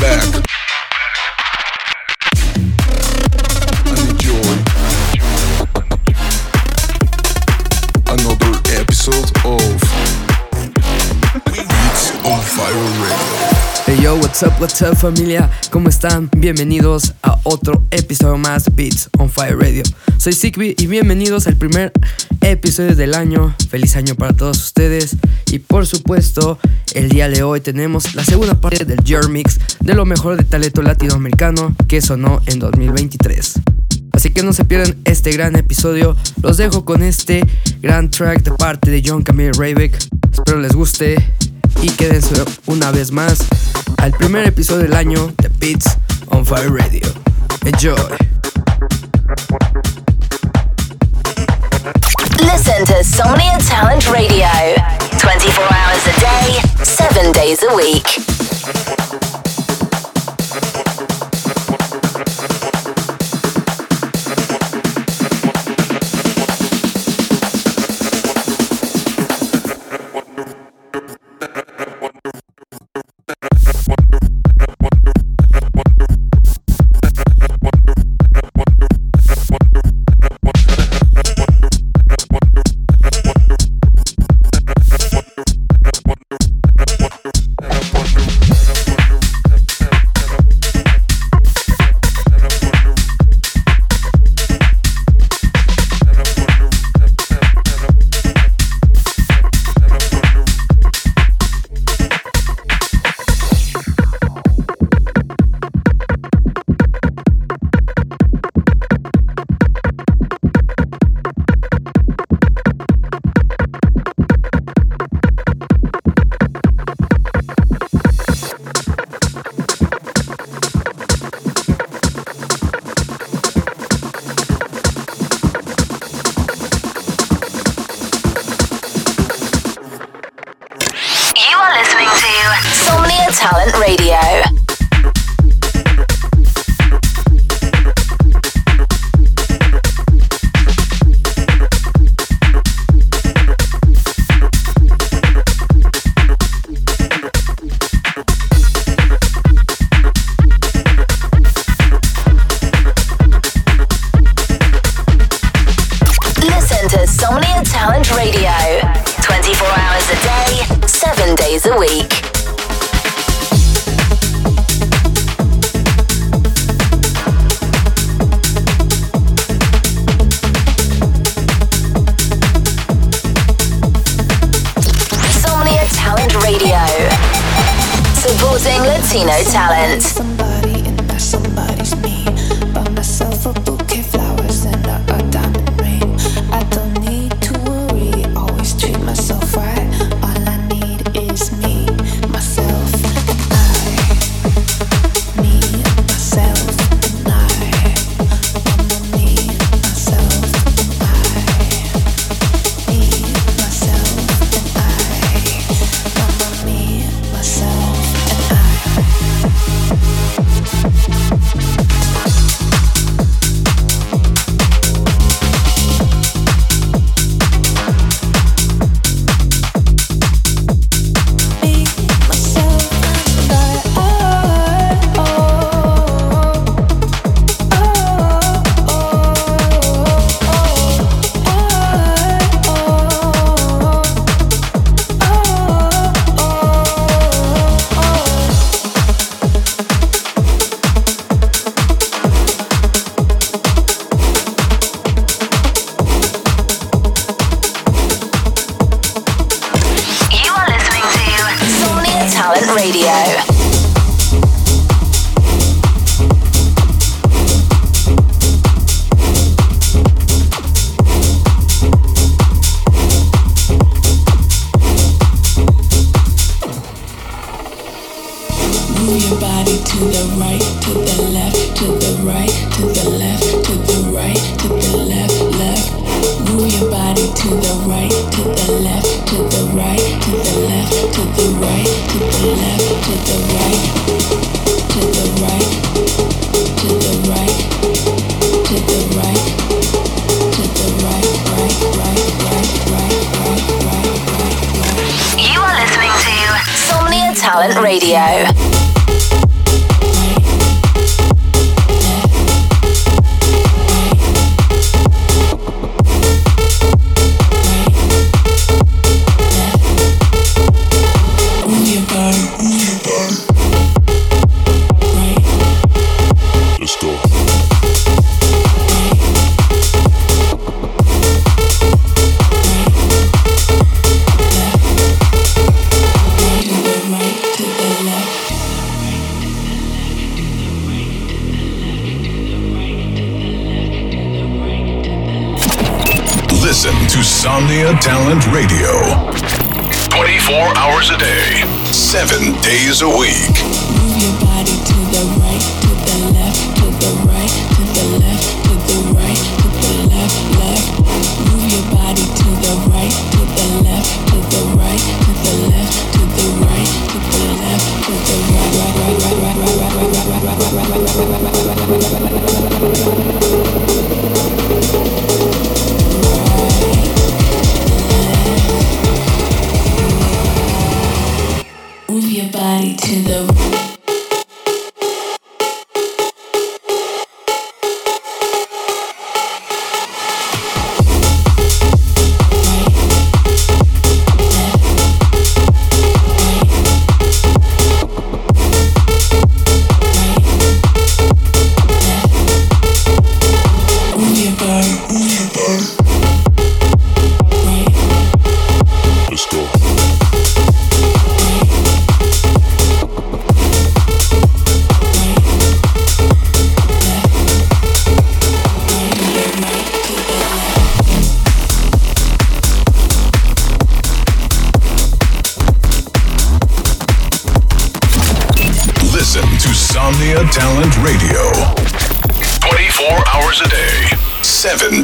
Back another episode of Beats on Fire Radio. What's up, what's up familia, ¿cómo están? Bienvenidos a otro episodio más Beats on Fire Radio. Soy Sigby y bienvenidos al primer episodio del año. Feliz año para todos ustedes. Y por supuesto, el día de hoy tenemos la segunda parte del Year Mix de lo mejor de talento latinoamericano que sonó en 2023. Así que no se pierdan este gran episodio. Los dejo con este gran track de parte de John Camille Raybeck. Espero les guste y quédense una vez más al primer episodio del año de Beats on Fire Radio. Enjoy. Listen to Somnia Talent Radio 24 hours a day, 7 days a week.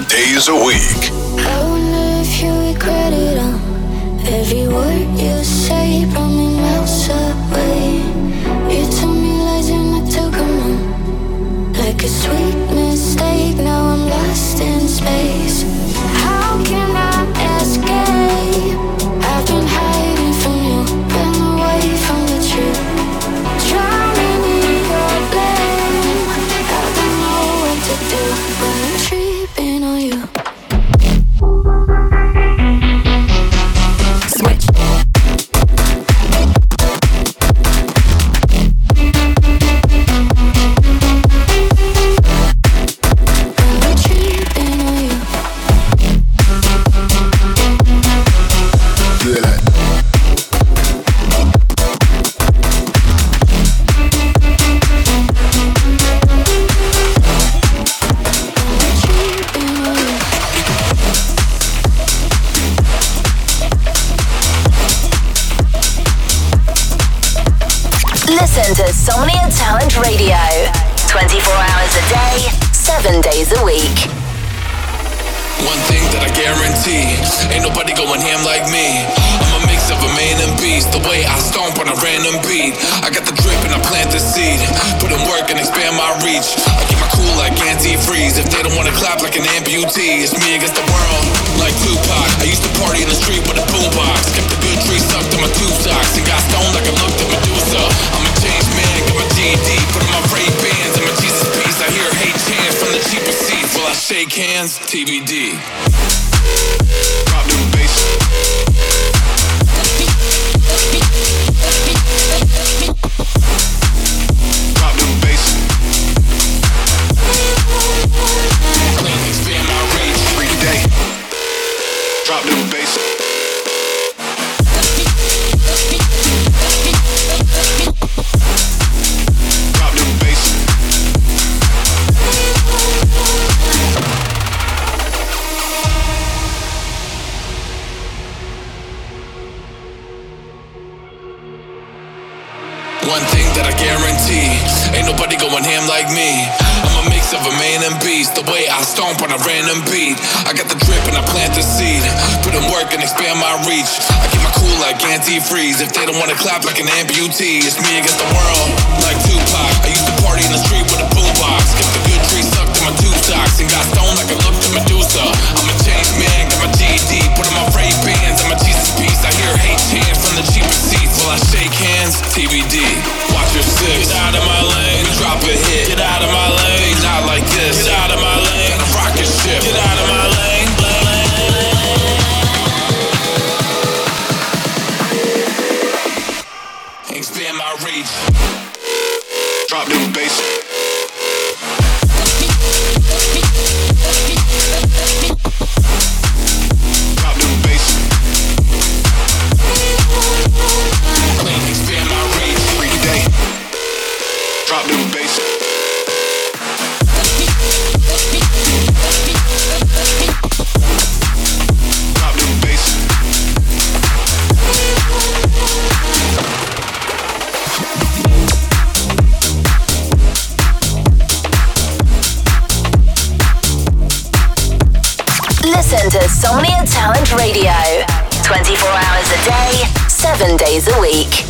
Days a week. I wonder if you regret it all. Every word you say brought me miles away. You told me lies took them. Like a sweet mistake, now I'm lost in space. Ain't nobody going ham like me. I'm a mix of a man and beast, the way I stomp on a random beat. I got the drip and I plant the seed, put in work and expand my reach. I keep my cool like antifreeze. If they don't wanna clap like an amputee, it's me against the world, like Tupac. I used to party in the street with a boombox, kept the good tree stuck in my two socks, and got stoned like I looked at Medusa. I'm a changed man, got my GED, put on my Ray Bans and my Jesus piece. I hear hate chants from the cheaper seats while I shake hands, TBD. Drop the bass. The way I stomp on a random beat. I got the drip and I plant the seed. Put in work and expand my reach. I keep my cool like antifreeze. If they don't wanna clap like an amputee, it's me against the world. Like Tupac. I used to party in the street with a boombox. Kept the good tree sucked in my tube socks. And got stoned like I looked to Medusa. I'm a changed man, got my GED. Put on my Ray Bans and my Jesus piece. I hear hate chants from the cheapest seats while I shake hands. TBD. Listen to Somnia Talent Radio 24 hours a day, 7 days a week.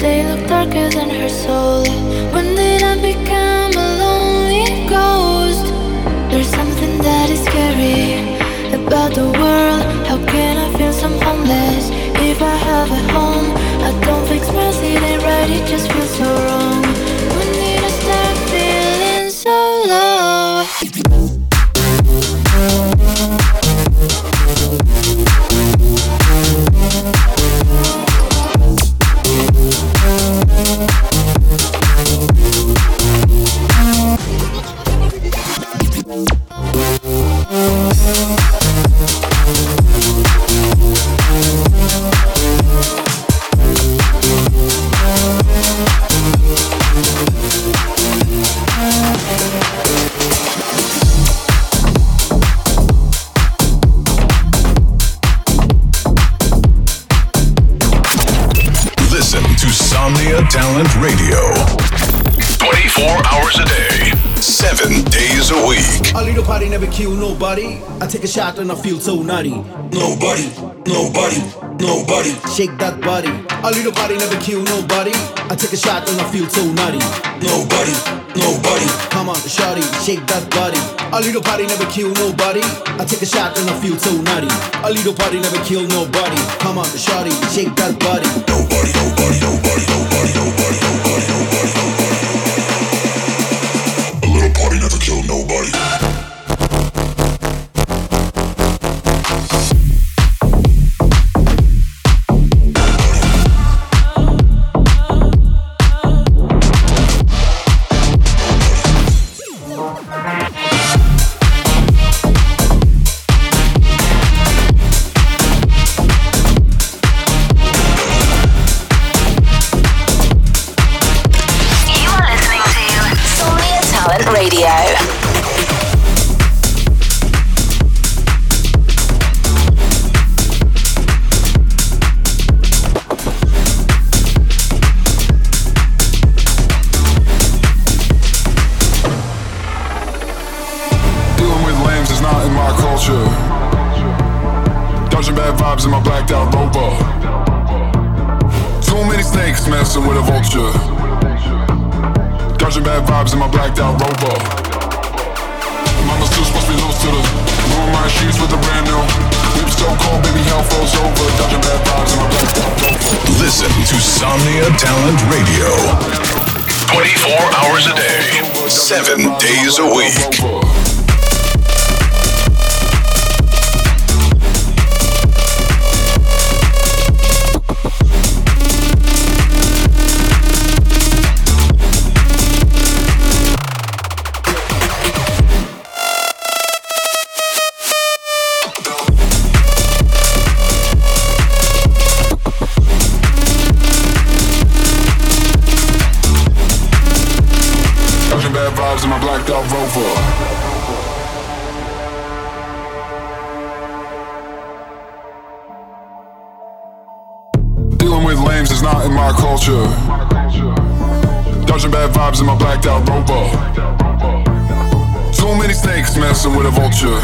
They look darker than her soul. When did I become a lonely ghost? There's something that is scary about the world. How can I feel so homeless if I home? I don't fix mercy, they right, it just feels so wrong. Take a shot and I feel so nutty. Nobody, nobody, nobody. Shake that body. A little party never kill nobody. I take a shot and I feel so nutty. Nobody, nobody. Come on, shawty, shake that body. A little party never kill nobody. I take a shot and I feel so nutty. A little party never kill nobody. Come on, shawty, shake that body. Nobody, nobody, nobody, nobody, nobody, Dodging bad vibes in my blacked out supposed to be to the my with brand new. So cold, baby, hell over. Bad vibes in my blacked out rover. Listen to Somnia Talent Radio. 24 hours a day 7 days a week games is not in my culture. Dodging bad vibes in my blacked out rover. Too many snakes messing with a vulture.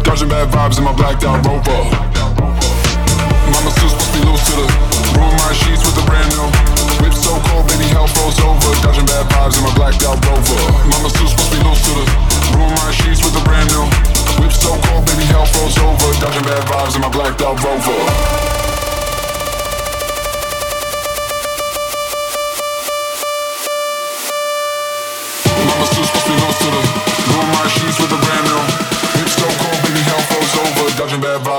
Dodging bad vibes in my blacked out rover. Mama still supposed to be loose to the ruin my sheets with a brand new whip so cold, baby hell froze over. Dodging bad vibes in my blacked out rover. Mama still supposed to be loose to the ruin my sheets with a brand new whip so cold, baby hell froze over. Dodging bad vibes in my blacked out rover.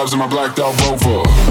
Vibes in my blacked out Rover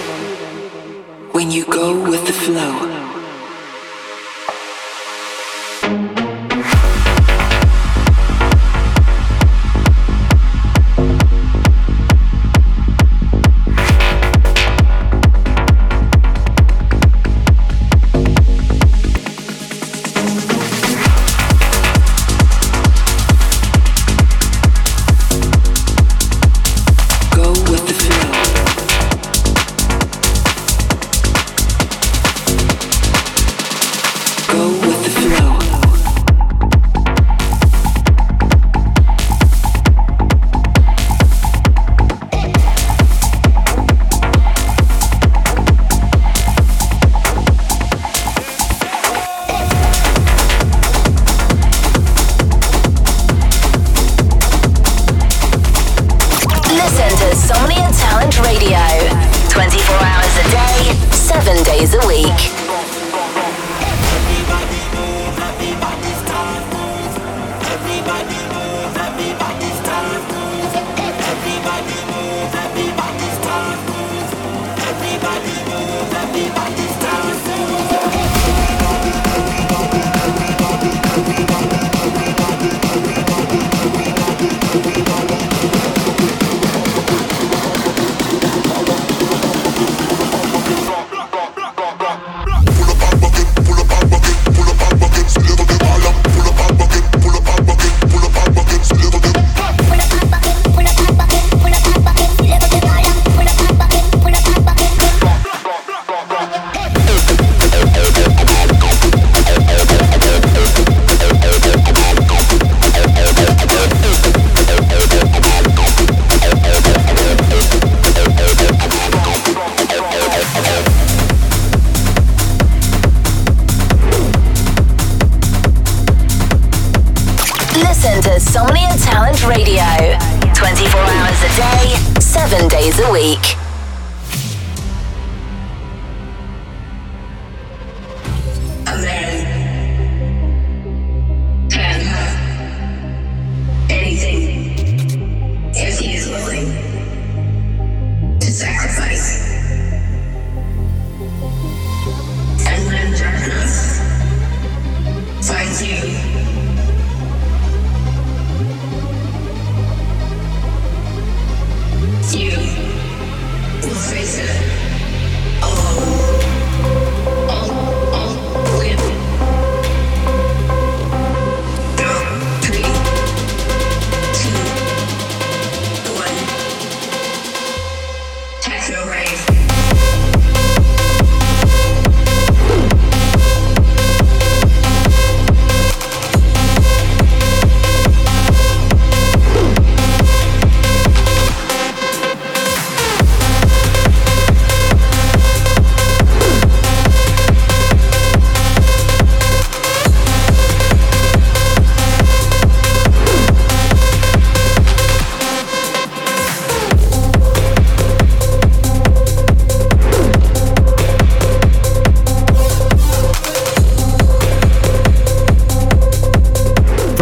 when you go with the flow.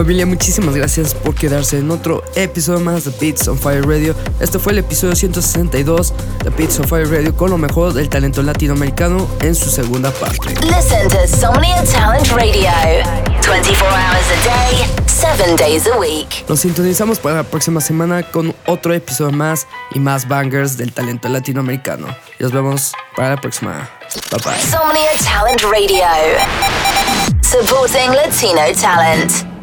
Familia, muchísimas gracias por quedarse en otro episodio más de Beats on Fire Radio. Este fue el episodio 162 de Beats on Fire Radio con lo mejor del talento latinoamericano en su segunda parte. Listen to Somnia Talent Radio 24 hours a day, 7 days a week. Nos sintonizamos para la próxima semana con otro episodio más y más bangers del talento latinoamericano. Y nos vemos para la próxima. Bye bye. Somnia Talent Radio. Supporting Latino talent.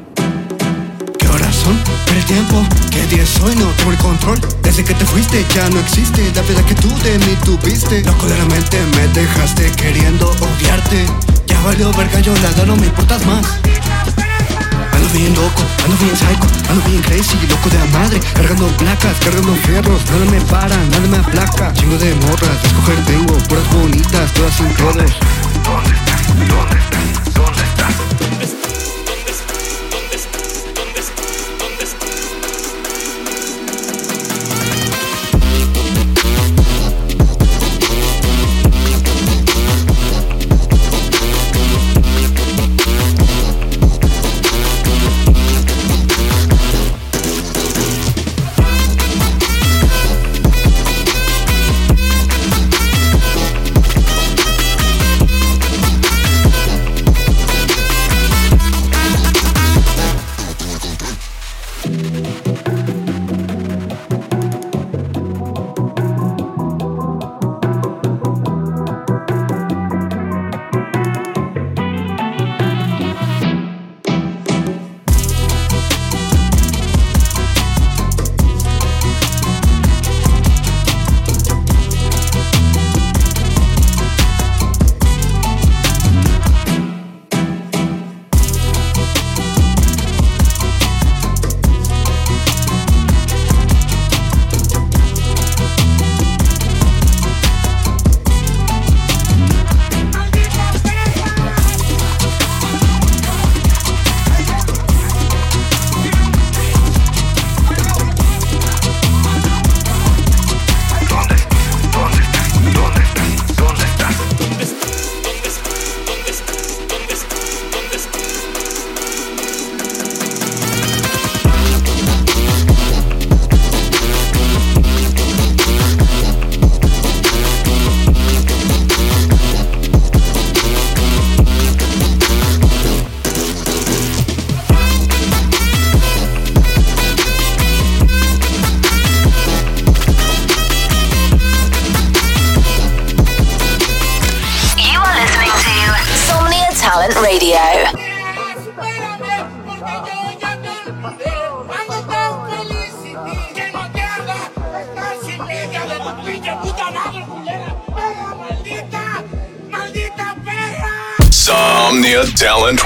Tiempo, ¿qué día es hoy? No tengo el control Desde que te fuiste ya no existe La vida que tú de mí tuviste Loco de la mente me dejaste queriendo odiarte Ya valió verga yo nada, no me importas más Ando bien loco, ando bien psycho, ando bien crazy, loco de la madre Cargando placas, cargando fierros, nada me para, nada me aplaca Chingo de morras, escoger tengo, puras bonitas, todas sin todos ¿Dónde estás? ¿Dónde estás? ¿Dónde estás?